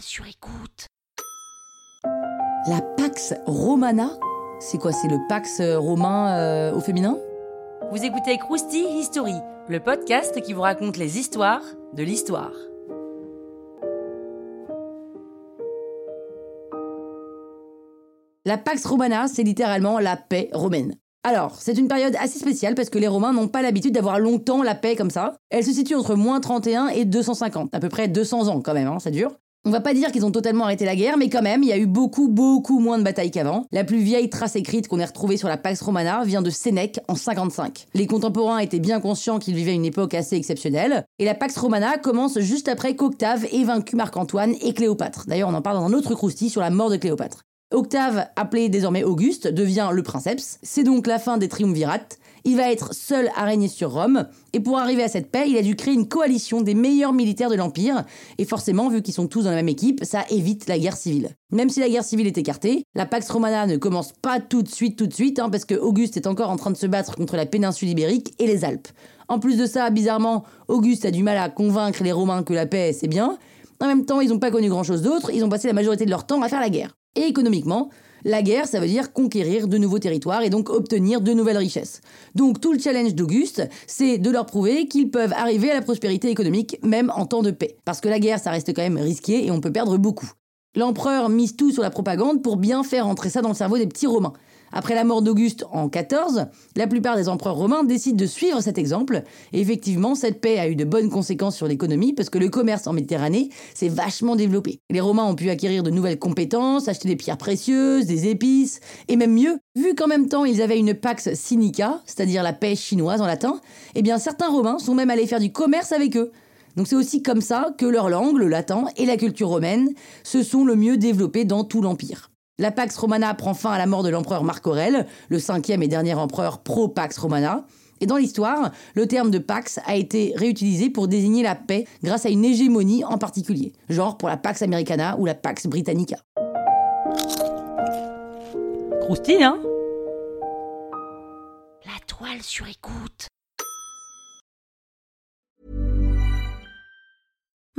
sur écoute. La Pax Romana C'est quoi C'est le Pax romain euh, au féminin? Vous écoutez Krusty History, le podcast qui vous raconte les histoires de l'histoire. La Pax Romana, c'est littéralement la paix romaine. Alors, c'est une période assez spéciale parce que les Romains n'ont pas l'habitude d'avoir longtemps la paix comme ça. Elle se situe entre moins 31 et 250, à peu près 200 ans quand même, hein, ça dure. On va pas dire qu'ils ont totalement arrêté la guerre, mais quand même, il y a eu beaucoup, beaucoup moins de batailles qu'avant. La plus vieille trace écrite qu'on ait retrouvée sur la Pax Romana vient de Sénèque en 55. Les contemporains étaient bien conscients qu'ils vivaient une époque assez exceptionnelle, et la Pax Romana commence juste après qu'Octave ait vaincu Marc-Antoine et Cléopâtre. D'ailleurs, on en parle dans un autre croustille sur la mort de Cléopâtre. Octave, appelé désormais Auguste, devient le princeps. C'est donc la fin des triumvirates. Il va être seul à régner sur Rome. Et pour arriver à cette paix, il a dû créer une coalition des meilleurs militaires de l'Empire. Et forcément, vu qu'ils sont tous dans la même équipe, ça évite la guerre civile. Même si la guerre civile est écartée, la Pax Romana ne commence pas tout de suite, tout de suite, hein, parce que Auguste est encore en train de se battre contre la péninsule ibérique et les Alpes. En plus de ça, bizarrement, Auguste a du mal à convaincre les Romains que la paix, c'est bien. En même temps, ils n'ont pas connu grand-chose d'autre, ils ont passé la majorité de leur temps à faire la guerre. Et économiquement, la guerre, ça veut dire conquérir de nouveaux territoires et donc obtenir de nouvelles richesses. Donc tout le challenge d'Auguste, c'est de leur prouver qu'ils peuvent arriver à la prospérité économique même en temps de paix. Parce que la guerre, ça reste quand même risqué et on peut perdre beaucoup. L'empereur mise tout sur la propagande pour bien faire entrer ça dans le cerveau des petits Romains. Après la mort d'Auguste en 14, la plupart des empereurs romains décident de suivre cet exemple. Et effectivement, cette paix a eu de bonnes conséquences sur l'économie parce que le commerce en Méditerranée s'est vachement développé. Les Romains ont pu acquérir de nouvelles compétences, acheter des pierres précieuses, des épices, et même mieux, vu qu'en même temps ils avaient une pax sinica, c'est-à-dire la paix chinoise en latin, eh bien certains Romains sont même allés faire du commerce avec eux. Donc c'est aussi comme ça que leur langue, le latin et la culture romaine se sont le mieux développées dans tout l'Empire. La Pax Romana prend fin à la mort de l'empereur Marc Aurèle, le cinquième et dernier empereur pro-Pax Romana. Et dans l'histoire, le terme de Pax a été réutilisé pour désigner la paix grâce à une hégémonie en particulier, genre pour la Pax Americana ou la Pax Britannica. Croustille, hein? La toile sur écoute.